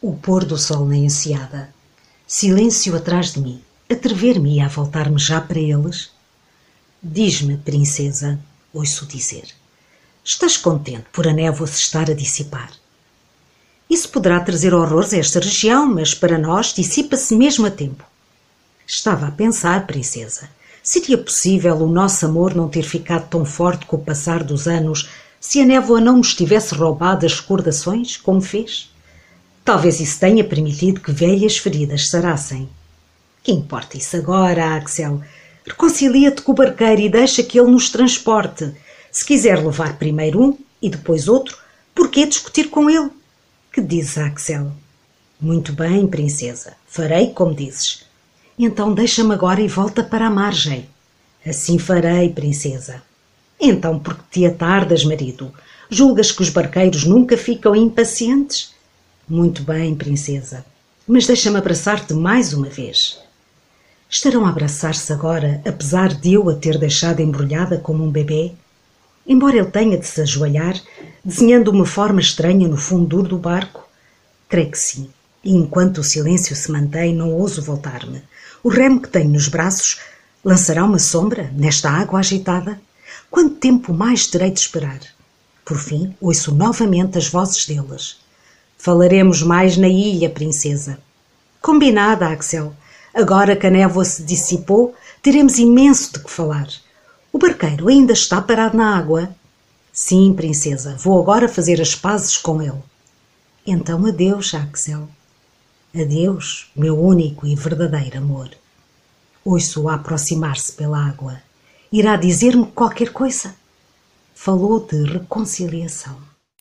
O pôr do sol na enseada. Silêncio atrás de mim. Atrever-me a voltar-me já para eles? Diz-me, princesa, ouço dizer. Estás contente por a névoa se estar a dissipar? Isso poderá trazer horrores a esta região, mas para nós dissipa-se mesmo a tempo. Estava a pensar, princesa, seria possível o nosso amor não ter ficado tão forte com o passar dos anos se a névoa não nos tivesse roubado as recordações, como fez? Talvez isso tenha permitido que velhas feridas sarassem. Que importa isso agora, Axel? Reconcilia-te com o barqueiro e deixa que ele nos transporte. Se quiser levar primeiro um e depois outro, por que discutir com ele? Que diz Axel? Muito bem, princesa. Farei como dizes. Então deixa-me agora e volta para a margem. Assim farei, princesa. Então por que te atardas, marido? Julgas que os barqueiros nunca ficam impacientes? Muito bem, princesa, mas deixa-me abraçar-te mais uma vez. Estarão a abraçar-se agora, apesar de eu a ter deixado embrulhada como um bebê? Embora ele tenha de se ajoelhar, desenhando uma forma estranha no fundo duro do barco? Creio que sim. E enquanto o silêncio se mantém, não ouso voltar-me. O remo que tenho nos braços lançará uma sombra nesta água agitada? Quanto tempo mais terei de esperar? Por fim, ouço novamente as vozes deles. Falaremos mais na ilha, princesa. Combinada, Axel. Agora que a névoa se dissipou, teremos imenso de que falar. O barqueiro ainda está parado na água? Sim, princesa. Vou agora fazer as pazes com ele. Então adeus, Axel. Adeus, meu único e verdadeiro amor. Ouço-o aproximar-se pela água. Irá dizer-me qualquer coisa? Falou de reconciliação.